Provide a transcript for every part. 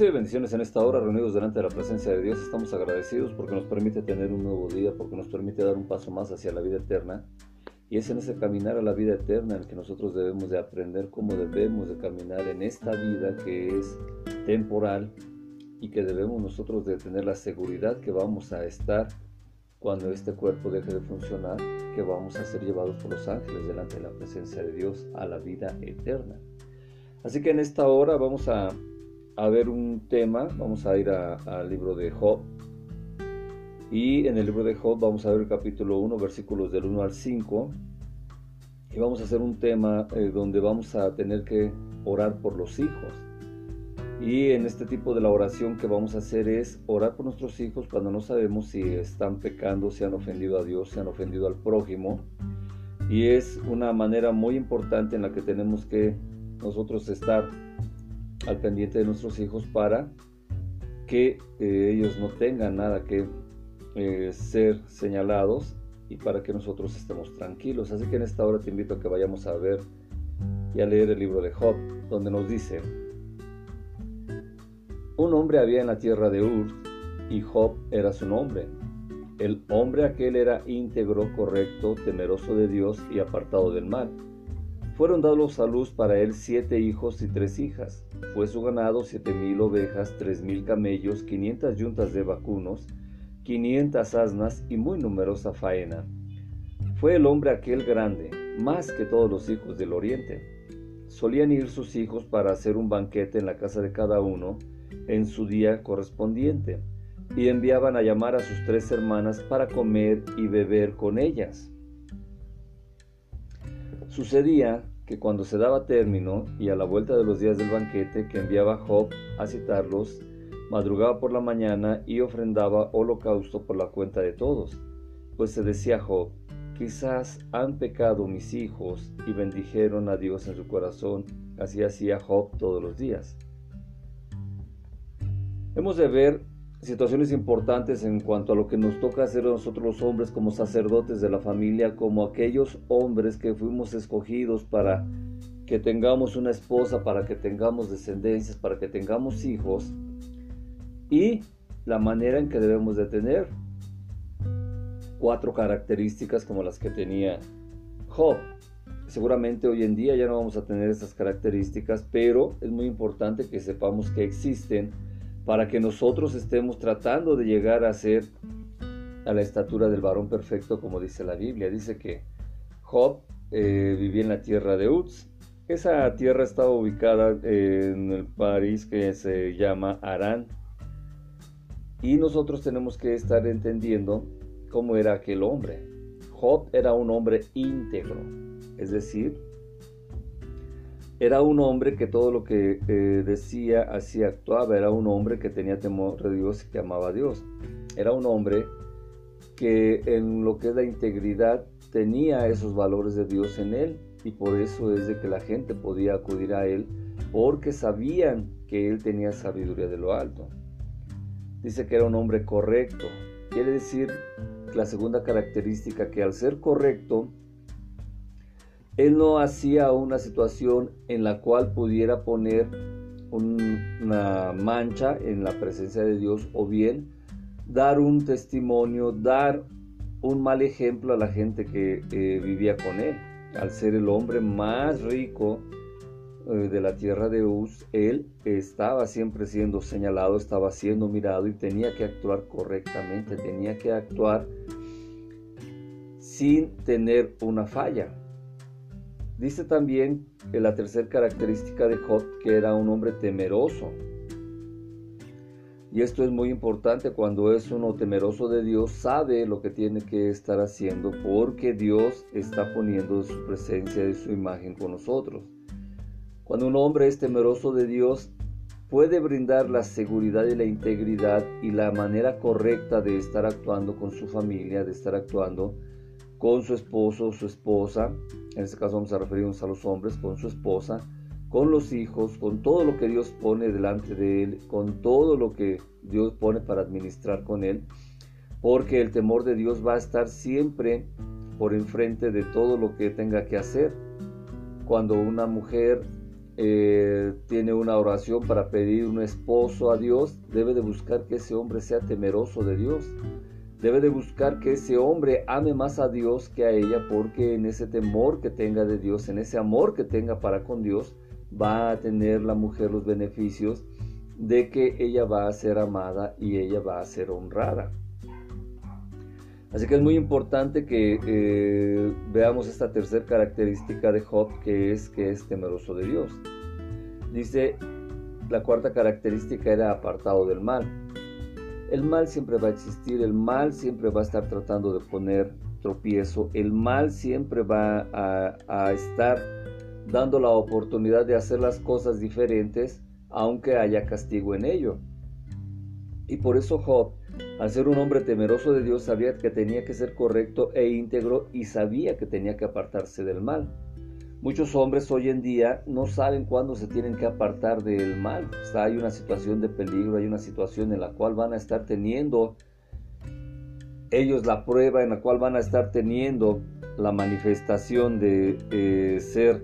Recibe bendiciones en esta hora, reunidos delante de la presencia de Dios. Estamos agradecidos porque nos permite tener un nuevo día, porque nos permite dar un paso más hacia la vida eterna. Y es en ese caminar a la vida eterna en el que nosotros debemos de aprender cómo debemos de caminar en esta vida que es temporal y que debemos nosotros de tener la seguridad que vamos a estar cuando este cuerpo deje de funcionar, que vamos a ser llevados por los ángeles delante de la presencia de Dios a la vida eterna. Así que en esta hora vamos a, ver un tema, vamos a ir al libro de Job. Y en el libro de Job vamos a ver el capítulo 1, versículos del 1 al 5. Y vamos a hacer un tema eh, donde vamos a tener que orar por los hijos. Y en este tipo de la oración que vamos a hacer es orar por nuestros hijos cuando no sabemos si están pecando, si han ofendido a Dios, si han ofendido al prójimo. Y es una manera muy importante en la que tenemos que nosotros estar al pendiente de nuestros hijos para que eh, ellos no tengan nada que eh, ser señalados y para que nosotros estemos tranquilos. Así que en esta hora te invito a que vayamos a ver y a leer el libro de Job, donde nos dice, un hombre había en la tierra de Ur, y Job era su nombre. El hombre aquel era íntegro, correcto, temeroso de Dios y apartado del mal. Fueron dados a luz para él siete hijos y tres hijas. Fue su ganado siete mil ovejas, tres mil camellos, quinientas yuntas de vacunos, quinientas asnas y muy numerosa faena. Fue el hombre aquel grande, más que todos los hijos del oriente. Solían ir sus hijos para hacer un banquete en la casa de cada uno, en su día correspondiente, y enviaban a llamar a sus tres hermanas para comer y beber con ellas. Sucedía que cuando se daba término y a la vuelta de los días del banquete que enviaba Job a citarlos, madrugaba por la mañana y ofrendaba holocausto por la cuenta de todos, pues se decía Job, quizás han pecado mis hijos y bendijeron a Dios en su corazón, así hacía Job todos los días. Hemos de ver situaciones importantes en cuanto a lo que nos toca hacer nosotros los hombres como sacerdotes de la familia, como aquellos hombres que fuimos escogidos para que tengamos una esposa, para que tengamos descendencias, para que tengamos hijos, y la manera en que debemos de tener cuatro características como las que tenía Job. Seguramente hoy en día ya no vamos a tener esas características, pero es muy importante que sepamos que existen para que nosotros estemos tratando de llegar a ser a la estatura del varón perfecto, como dice la Biblia. Dice que Job eh, vivía en la tierra de Uz. Esa tierra estaba ubicada en el país que se llama Arán. Y nosotros tenemos que estar entendiendo cómo era aquel hombre. Job era un hombre íntegro, es decir, era un hombre que todo lo que eh, decía, así actuaba. Era un hombre que tenía temor de Dios y que amaba a Dios. Era un hombre que en lo que es la integridad tenía esos valores de Dios en él y por eso es de que la gente podía acudir a él porque sabían que él tenía sabiduría de lo alto. Dice que era un hombre correcto. Quiere decir la segunda característica que al ser correcto él no hacía una situación en la cual pudiera poner una mancha en la presencia de Dios o bien dar un testimonio, dar un mal ejemplo a la gente que eh, vivía con él. Al ser el hombre más rico eh, de la tierra de Uz, él estaba siempre siendo señalado, estaba siendo mirado y tenía que actuar correctamente, tenía que actuar sin tener una falla. Dice también que la tercera característica de Job que era un hombre temeroso. Y esto es muy importante cuando es uno temeroso de Dios, sabe lo que tiene que estar haciendo porque Dios está poniendo su presencia y su imagen con nosotros. Cuando un hombre es temeroso de Dios, puede brindar la seguridad y la integridad y la manera correcta de estar actuando con su familia, de estar actuando con su esposo o su esposa, en este caso vamos a referirnos a los hombres, con su esposa, con los hijos, con todo lo que Dios pone delante de él, con todo lo que Dios pone para administrar con él, porque el temor de Dios va a estar siempre por enfrente de todo lo que tenga que hacer. Cuando una mujer eh, tiene una oración para pedir un esposo a Dios, debe de buscar que ese hombre sea temeroso de Dios. Debe de buscar que ese hombre ame más a Dios que a ella, porque en ese temor que tenga de Dios, en ese amor que tenga para con Dios, va a tener la mujer los beneficios de que ella va a ser amada y ella va a ser honrada. Así que es muy importante que eh, veamos esta tercera característica de Job, que es que es temeroso de Dios. Dice, la cuarta característica era apartado del mal. El mal siempre va a existir, el mal siempre va a estar tratando de poner tropiezo, el mal siempre va a, estar dando la oportunidad de hacer las cosas diferentes, aunque haya castigo en ello. Y por eso Job, al ser un hombre temeroso de Dios, sabía que tenía que ser correcto e íntegro y sabía que tenía que apartarse del mal. Muchos hombres hoy en día no saben cuándo se tienen que apartar del mal. hay una situación de peligro, hay una situación en la cual van a estar teniendo ellos la prueba, en la cual van a estar teniendo la manifestación de eh, ser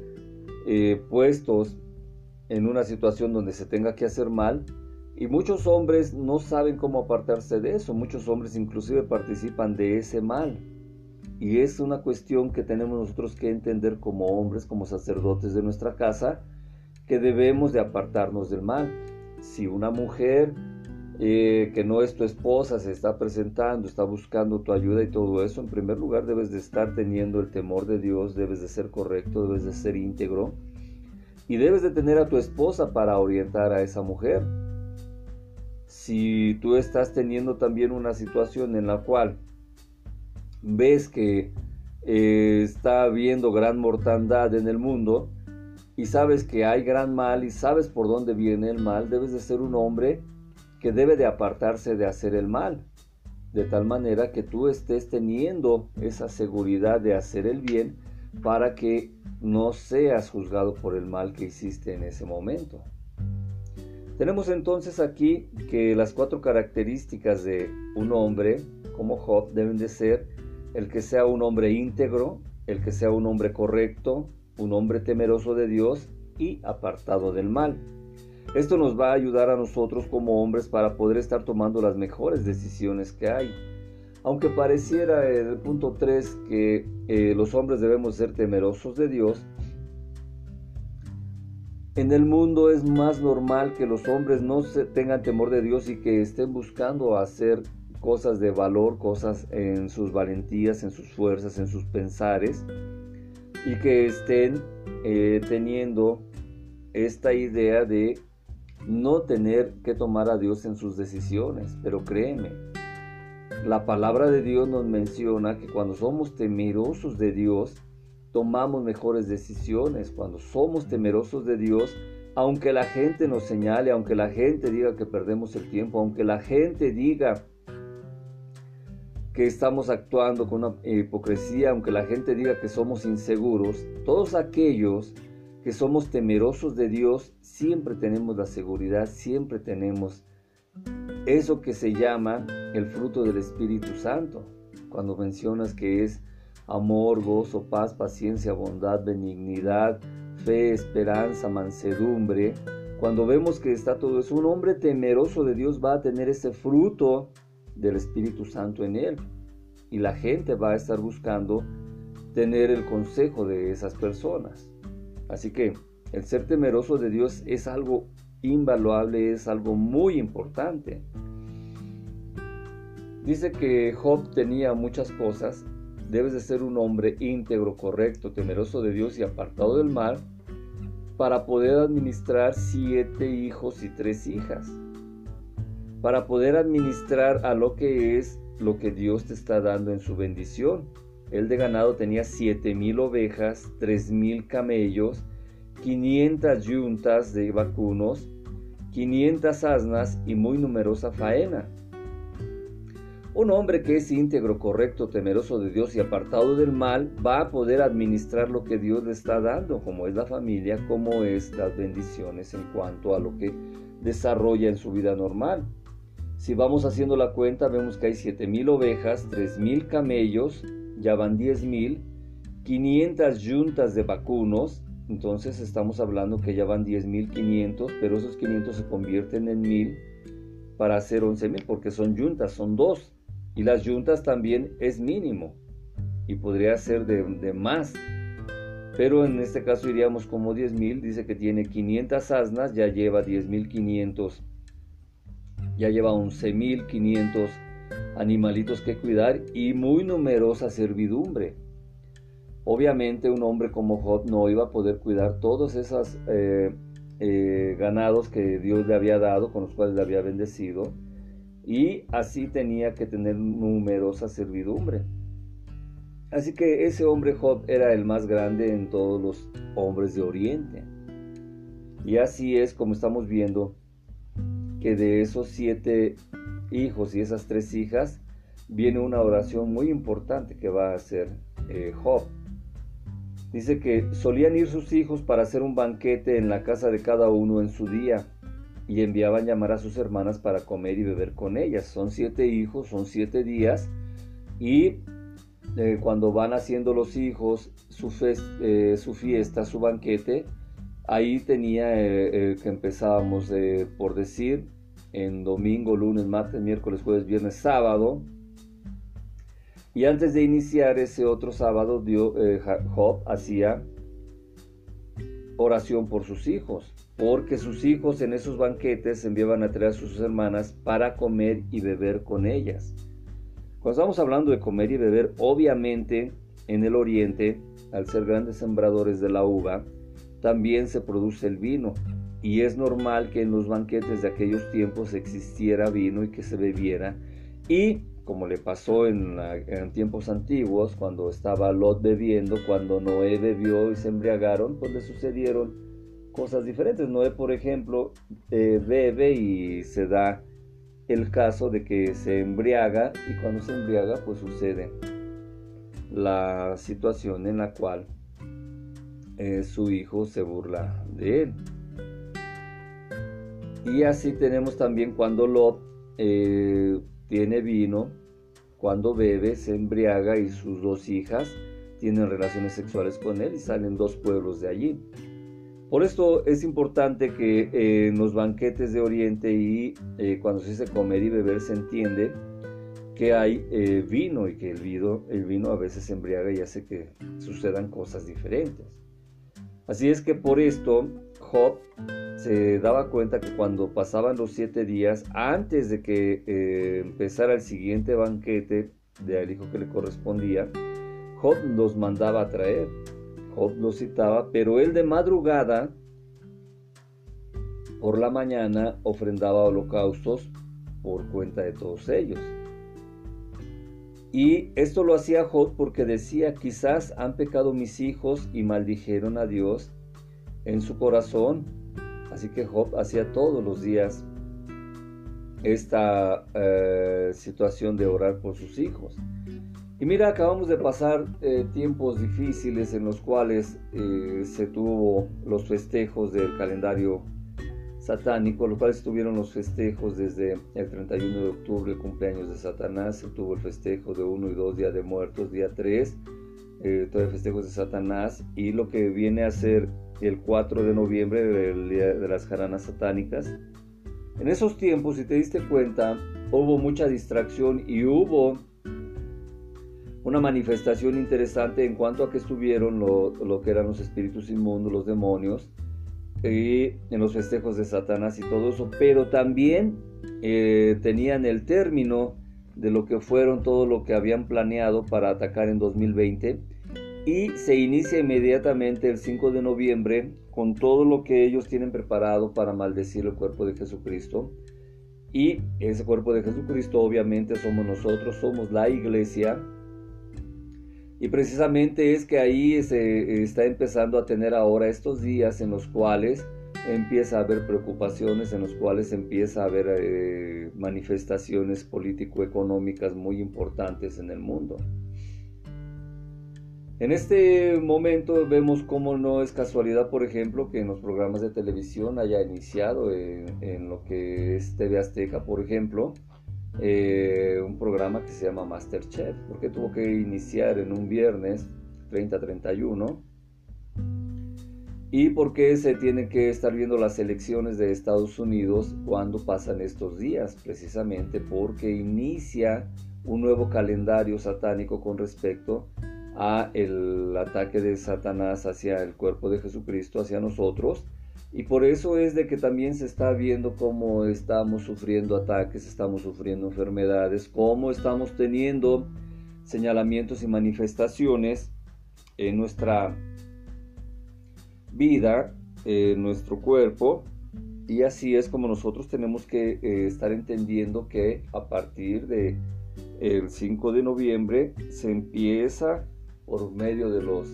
eh, puestos en una situación donde se tenga que hacer mal. Y muchos hombres no saben cómo apartarse de eso. Muchos hombres inclusive participan de ese mal. Y es una cuestión que tenemos nosotros que entender como hombres, como sacerdotes de nuestra casa, que debemos de apartarnos del mal. Si una mujer eh, que no es tu esposa se está presentando, está buscando tu ayuda y todo eso, en primer lugar debes de estar teniendo el temor de Dios, debes de ser correcto, debes de ser íntegro y debes de tener a tu esposa para orientar a esa mujer. Si tú estás teniendo también una situación en la cual ves que eh, está habiendo gran mortandad en el mundo y sabes que hay gran mal y sabes por dónde viene el mal, debes de ser un hombre que debe de apartarse de hacer el mal, de tal manera que tú estés teniendo esa seguridad de hacer el bien para que no seas juzgado por el mal que hiciste en ese momento. Tenemos entonces aquí que las cuatro características de un hombre como Job deben de ser el que sea un hombre íntegro, el que sea un hombre correcto, un hombre temeroso de Dios y apartado del mal. Esto nos va a ayudar a nosotros como hombres para poder estar tomando las mejores decisiones que hay. Aunque pareciera en el punto 3 que eh, los hombres debemos ser temerosos de Dios, en el mundo es más normal que los hombres no tengan temor de Dios y que estén buscando hacer cosas de valor, cosas en sus valentías, en sus fuerzas, en sus pensares, y que estén eh, teniendo esta idea de no tener que tomar a Dios en sus decisiones. Pero créeme, la palabra de Dios nos menciona que cuando somos temerosos de Dios, tomamos mejores decisiones. Cuando somos temerosos de Dios, aunque la gente nos señale, aunque la gente diga que perdemos el tiempo, aunque la gente diga que estamos actuando con una hipocresía, aunque la gente diga que somos inseguros, todos aquellos que somos temerosos de Dios, siempre tenemos la seguridad, siempre tenemos eso que se llama el fruto del Espíritu Santo. Cuando mencionas que es amor, gozo, paz, paciencia, bondad, benignidad, fe, esperanza, mansedumbre, cuando vemos que está todo eso, un hombre temeroso de Dios va a tener ese fruto del Espíritu Santo en él. Y la gente va a estar buscando tener el consejo de esas personas. Así que el ser temeroso de Dios es algo invaluable, es algo muy importante. Dice que Job tenía muchas cosas. Debes de ser un hombre íntegro, correcto, temeroso de Dios y apartado del mal para poder administrar siete hijos y tres hijas para poder administrar a lo que es lo que Dios te está dando en su bendición. El de ganado tenía siete mil ovejas, tres mil camellos, 500 yuntas de vacunos, 500 asnas y muy numerosa faena. Un hombre que es íntegro, correcto, temeroso de Dios y apartado del mal va a poder administrar lo que Dios le está dando, como es la familia, como es las bendiciones en cuanto a lo que desarrolla en su vida normal. Si vamos haciendo la cuenta, vemos que hay 7.000 ovejas, 3.000 camellos, ya van 10.000, 500 yuntas de vacunos, entonces estamos hablando que ya van 10.500, pero esos 500 se convierten en 1.000 para hacer 11.000 porque son yuntas, son dos. Y las yuntas también es mínimo y podría ser de, de más. Pero en este caso iríamos como 10.000, dice que tiene 500 asnas, ya lleva 10.500, ya lleva 11.500 animalitos que cuidar y muy numerosa servidumbre. Obviamente un hombre como Job no iba a poder cuidar todos esos eh, eh, ganados que Dios le había dado, con los cuales le había bendecido, y así tenía que tener numerosa servidumbre. Así que ese hombre Job era el más grande en todos los hombres de Oriente. Y así es como estamos viendo que de esos siete hijos y esas tres hijas, viene una oración muy importante que va a hacer eh, Job. Dice que solían ir sus hijos para hacer un banquete en la casa de cada uno en su día y enviaban llamar a sus hermanas para comer y beber con ellas. Son siete hijos, son siete días y eh, cuando van haciendo los hijos su, eh, su fiesta, su banquete, ahí tenía que empezábamos por decir en domingo, lunes, martes, miércoles, jueves, viernes, sábado. Y antes de iniciar ese otro sábado, eh, Job hacía oración por sus hijos, porque sus hijos en esos banquetes enviaban a traer a sus hermanas para comer y beber con ellas. Cuando estamos hablando de comer y beber, obviamente en el oriente, al ser grandes sembradores de la uva, también se produce el vino y es normal que en los banquetes de aquellos tiempos existiera vino y que se bebiera. Y como le pasó en, tiempos antiguos, cuando estaba Lot bebiendo, cuando Noé bebió y se embriagaron, pues le sucedieron cosas diferentes. Noé, por ejemplo, eh, bebe y se da el caso de que se embriaga y cuando se embriaga, pues sucede la situación en la cual eh, su hijo se burla de él. Y así tenemos también cuando Lot eh, tiene vino, cuando bebe, se embriaga y sus dos hijas tienen relaciones sexuales con él y salen dos pueblos de allí. Por esto es importante que eh, en los banquetes de Oriente y cuando se dice comer y beber se entiende que hay vino y que el vino, el vino a veces embriaga y hace que sucedan cosas diferentes. Así es que por esto Job se daba cuenta que cuando pasaban los siete días, antes de que eh, empezara el siguiente banquete del hijo que le correspondía, Job los mandaba a traer. Job los citaba, pero él de madrugada, por la mañana, ofrendaba holocaustos por cuenta de todos ellos. Y esto lo hacía Job porque decía, quizás han pecado mis hijos y maldijeron a Dios en su corazón. Así que Job hacía todos los días esta eh, situación de orar por sus hijos. Y mira, acabamos de pasar eh, tiempos difíciles en los cuales eh, se tuvo los festejos del calendario satánico, los cuales tuvieron los festejos desde el 31 de octubre, el cumpleaños de Satanás, se tuvo el festejo de 1 y 2 días de muertos, día 3, todo el festejos de Satanás, y lo que viene a ser el 4 de noviembre, el día de las jaranas satánicas. En esos tiempos, si te diste cuenta, hubo mucha distracción y hubo una manifestación interesante en cuanto a que estuvieron lo, que eran los espíritus inmundos, los demonios, y en los festejos de Satanás y todo eso, pero también eh, tenían el término de lo que fueron todo lo que habían planeado para atacar en 2020 y se inicia inmediatamente el 5 de noviembre con todo lo que ellos tienen preparado para maldecir el cuerpo de Jesucristo. Y ese cuerpo de Jesucristo obviamente somos nosotros, somos la iglesia. Y precisamente es que ahí se está empezando a tener ahora estos días en los cuales empieza a haber preocupaciones, en los cuales empieza a haber eh, manifestaciones político-económicas muy importantes en el mundo. En este momento vemos cómo no es casualidad, por ejemplo, que en los programas de televisión haya iniciado en, lo que es TV Azteca, por ejemplo, eh, un programa que se llama Masterchef, porque tuvo que iniciar en un viernes 30-31 ¿Y por qué se tienen que estar viendo las elecciones de Estados Unidos cuando pasan estos días? Precisamente porque inicia un nuevo calendario satánico con respecto a el ataque de Satanás hacia el cuerpo de Jesucristo, hacia nosotros. Y por eso es de que también se está viendo cómo estamos sufriendo ataques, estamos sufriendo enfermedades, cómo estamos teniendo señalamientos y manifestaciones en nuestra vida, en nuestro cuerpo. Y así es como nosotros tenemos que eh, estar entendiendo que a partir de el 5 de noviembre se empieza por medio de los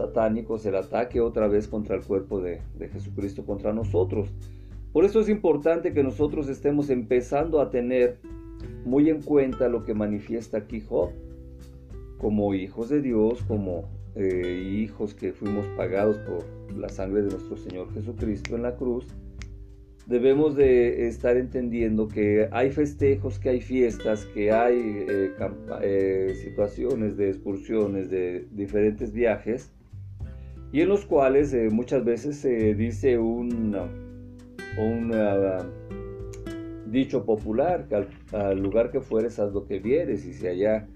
satánicos el ataque otra vez contra el cuerpo de, de Jesucristo, contra nosotros. Por eso es importante que nosotros estemos empezando a tener muy en cuenta lo que manifiesta aquí Job, como hijos de Dios, como eh, hijos que fuimos pagados por la sangre de nuestro Señor Jesucristo en la cruz, debemos de estar entendiendo que hay festejos, que hay fiestas, que hay eh, eh, situaciones de excursiones, de diferentes viajes, y en los cuales muchas veces se dice un, un dicho popular, que al, lugar que fueres haz lo que vieres, y si allá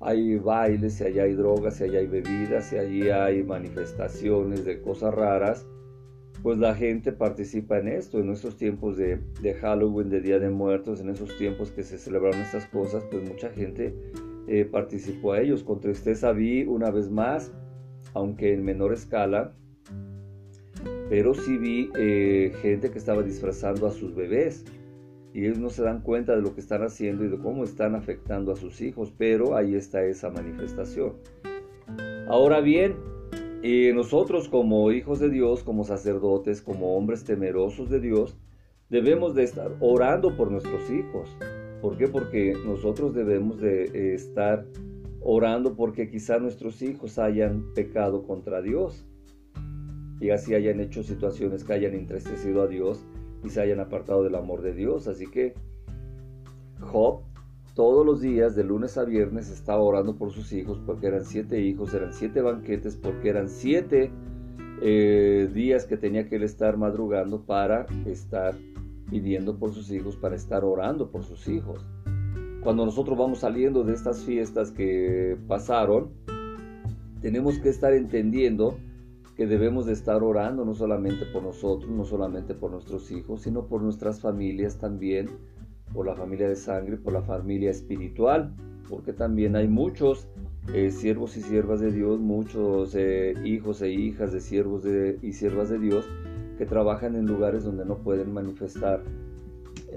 hay bailes, si allá hay drogas, si allá hay bebidas, si allí hay manifestaciones de cosas raras, pues la gente participa en esto, en estos tiempos de, Halloween, de Día de Muertos, en esos tiempos que se celebraron estas cosas, pues mucha gente eh, participó a ellos. Con tristeza vi una vez más, aunque en menor escala, pero sí vi eh, gente que estaba disfrazando a sus bebés y ellos no se dan cuenta de lo que están haciendo y de cómo están afectando a sus hijos, pero ahí está esa manifestación. Ahora bien, eh, nosotros como hijos de Dios, como sacerdotes, como hombres temerosos de Dios, debemos de estar orando por nuestros hijos. ¿Por qué? Porque nosotros debemos de eh, estar orando porque quizá nuestros hijos hayan pecado contra Dios y así hayan hecho situaciones que hayan entristecido a Dios y se hayan apartado del amor de Dios. Así que Job todos los días, de lunes a viernes, estaba orando por sus hijos, porque eran siete hijos, eran siete banquetes, porque eran siete eh, días que tenía que él estar madrugando para estar pidiendo por sus hijos, para estar orando por sus hijos. Cuando nosotros vamos saliendo de estas fiestas que pasaron, tenemos que estar entendiendo que debemos de estar orando no solamente por nosotros, no solamente por nuestros hijos, sino por nuestras familias también, por la familia de sangre, por la familia espiritual, porque también hay muchos eh, siervos y siervas de Dios, muchos eh, hijos e hijas de siervos y siervas de Dios que trabajan en lugares donde no pueden manifestar,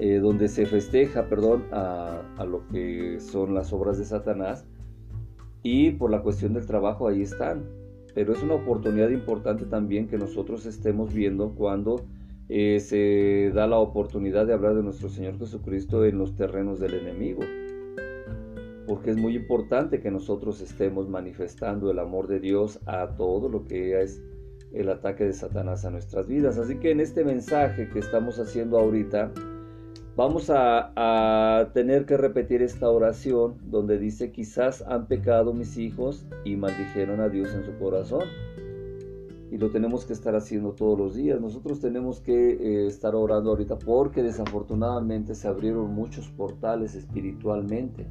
eh, donde se festeja, perdón, a, lo que son las obras de Satanás, y por la cuestión del trabajo ahí están, pero es una oportunidad importante también que nosotros estemos viendo cuando eh, se da la oportunidad de hablar de nuestro Señor Jesucristo en los terrenos del enemigo. Porque es muy importante que nosotros estemos manifestando el amor de Dios a todo lo que es el ataque de Satanás a nuestras vidas. Así que en este mensaje que estamos haciendo ahorita, Vamos a, tener que repetir esta oración donde dice, quizás han pecado mis hijos y maldijeron a Dios en su corazón. Y lo tenemos que estar haciendo todos los días. Nosotros tenemos que eh, estar orando ahorita porque desafortunadamente se abrieron muchos portales espiritualmente.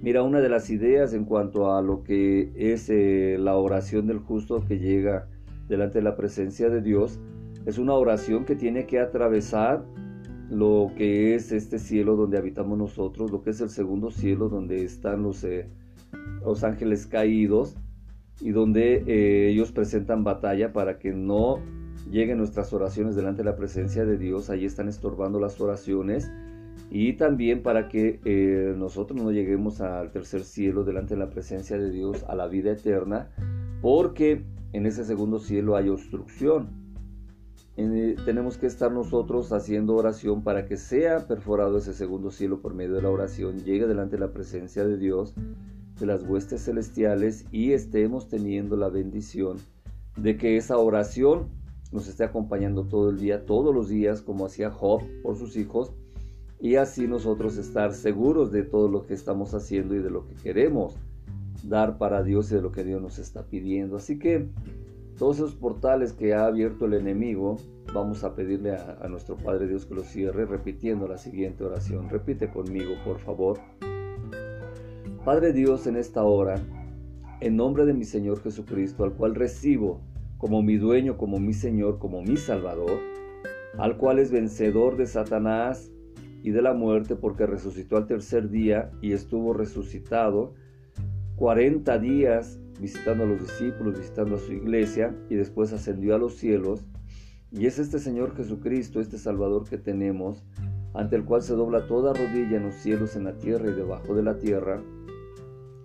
Mira, una de las ideas en cuanto a lo que es eh, la oración del justo que llega delante de la presencia de Dios, es una oración que tiene que atravesar lo que es este cielo donde habitamos nosotros, lo que es el segundo cielo donde están los, eh, los ángeles caídos y donde eh, ellos presentan batalla para que no lleguen nuestras oraciones delante de la presencia de Dios, ahí están estorbando las oraciones y también para que eh, nosotros no lleguemos al tercer cielo delante de la presencia de Dios, a la vida eterna, porque en ese segundo cielo hay obstrucción eh, tenemos que estar nosotros haciendo oración para que sea perforado ese segundo cielo por medio de la oración, llegue delante de la presencia de Dios, de las huestes celestiales y estemos teniendo la bendición de que esa oración nos esté acompañando todo el día, todos los días, como hacía Job por sus hijos, y así nosotros estar seguros de todo lo que estamos haciendo y de lo que queremos dar para Dios y de lo que Dios nos está pidiendo. Así que Todos esos portales que ha abierto el enemigo, vamos a pedirle a, a nuestro Padre Dios que los cierre repitiendo la siguiente oración. Repite conmigo, por favor. Padre Dios, en esta hora, en nombre de mi Señor Jesucristo, al cual recibo como mi dueño, como mi Señor, como mi Salvador, al cual es vencedor de Satanás y de la muerte porque resucitó al tercer día y estuvo resucitado 40 días visitando a los discípulos, visitando a su iglesia y después ascendió a los cielos. Y es este Señor Jesucristo, este Salvador que tenemos, ante el cual se dobla toda rodilla en los cielos, en la tierra y debajo de la tierra,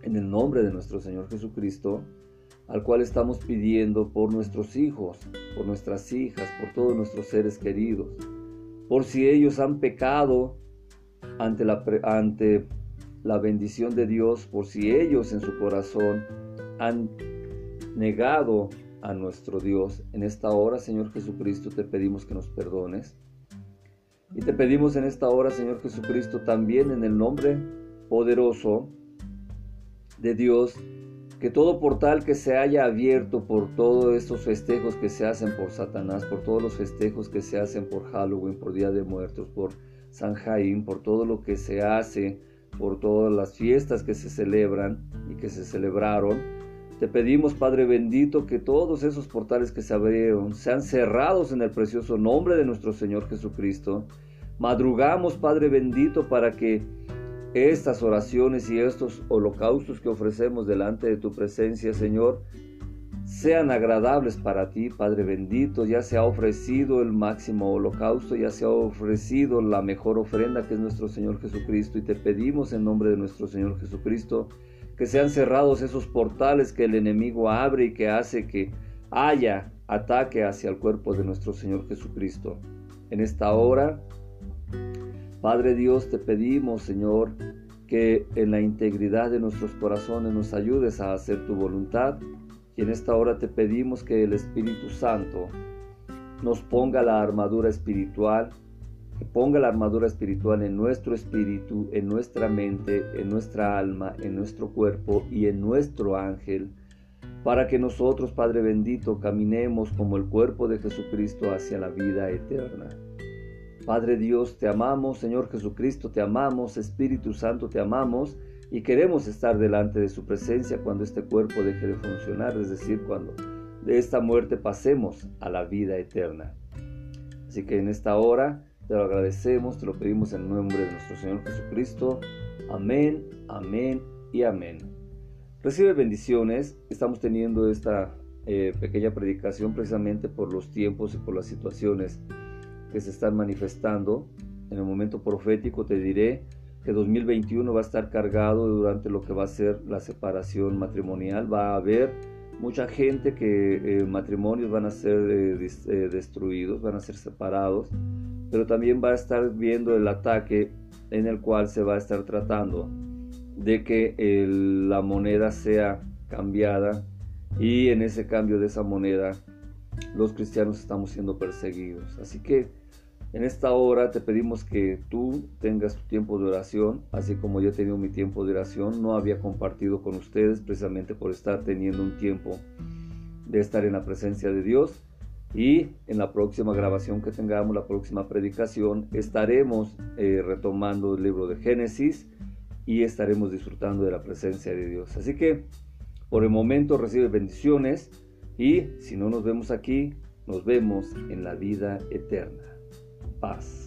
en el nombre de nuestro Señor Jesucristo, al cual estamos pidiendo por nuestros hijos, por nuestras hijas, por todos nuestros seres queridos, por si ellos han pecado ante la, ante la bendición de Dios, por si ellos en su corazón han negado a nuestro Dios. En esta hora, Señor Jesucristo, te pedimos que nos perdones. Y te pedimos en esta hora, Señor Jesucristo, también en el nombre poderoso de Dios, que todo portal que se haya abierto por todos estos festejos que se hacen por Satanás, por todos los festejos que se hacen por Halloween, por Día de Muertos, por San Jaime, por todo lo que se hace, por todas las fiestas que se celebran y que se celebraron, te pedimos, Padre bendito, que todos esos portales que se abrieron sean cerrados en el precioso nombre de nuestro Señor Jesucristo. Madrugamos, Padre bendito, para que estas oraciones y estos holocaustos que ofrecemos delante de tu presencia, Señor, sean agradables para ti, Padre bendito. Ya se ha ofrecido el máximo holocausto, ya se ha ofrecido la mejor ofrenda que es nuestro Señor Jesucristo. Y te pedimos en nombre de nuestro Señor Jesucristo que sean cerrados esos portales que el enemigo abre y que hace que haya ataque hacia el cuerpo de nuestro Señor Jesucristo. En esta hora Padre Dios, te pedimos, Señor, que en la integridad de nuestros corazones nos ayudes a hacer tu voluntad. Y en esta hora te pedimos que el Espíritu Santo nos ponga la armadura espiritual, ponga la armadura espiritual en nuestro espíritu, en nuestra mente, en nuestra alma, en nuestro cuerpo y en nuestro ángel, para que nosotros, Padre bendito, caminemos como el cuerpo de Jesucristo hacia la vida eterna. Padre Dios, te amamos, Señor Jesucristo, te amamos, Espíritu Santo, te amamos y queremos estar delante de su presencia cuando este cuerpo deje de funcionar, es decir, cuando de esta muerte pasemos a la vida eterna. Así que en esta hora te lo agradecemos, te lo pedimos en nombre de nuestro Señor Jesucristo. Amén, amén y amén. Recibe bendiciones. Estamos teniendo esta eh, pequeña predicación precisamente por los tiempos y por las situaciones que se están manifestando. En el momento profético te diré que 2021 va a estar cargado durante lo que va a ser la separación matrimonial. Va a haber mucha gente que eh, matrimonios van a ser eh, eh, destruidos, van a ser separados, pero también va a estar viendo el ataque en el cual se va a estar tratando de que la moneda sea cambiada y en ese cambio de esa moneda los cristianos estamos siendo perseguidos. Así que en esta hora te pedimos que tú tengas tu tiempo de oración, así como yo he tenido mi tiempo de oración. No había compartido con ustedes precisamente por estar teniendo un tiempo de estar en la presencia de Dios. Y en la próxima grabación que tengamos, la próxima predicación, estaremos eh, retomando el libro de Génesis y estaremos disfrutando de la presencia de Dios. Así que por el momento recibe bendiciones y si no nos vemos aquí, nos vemos en la vida eterna paz.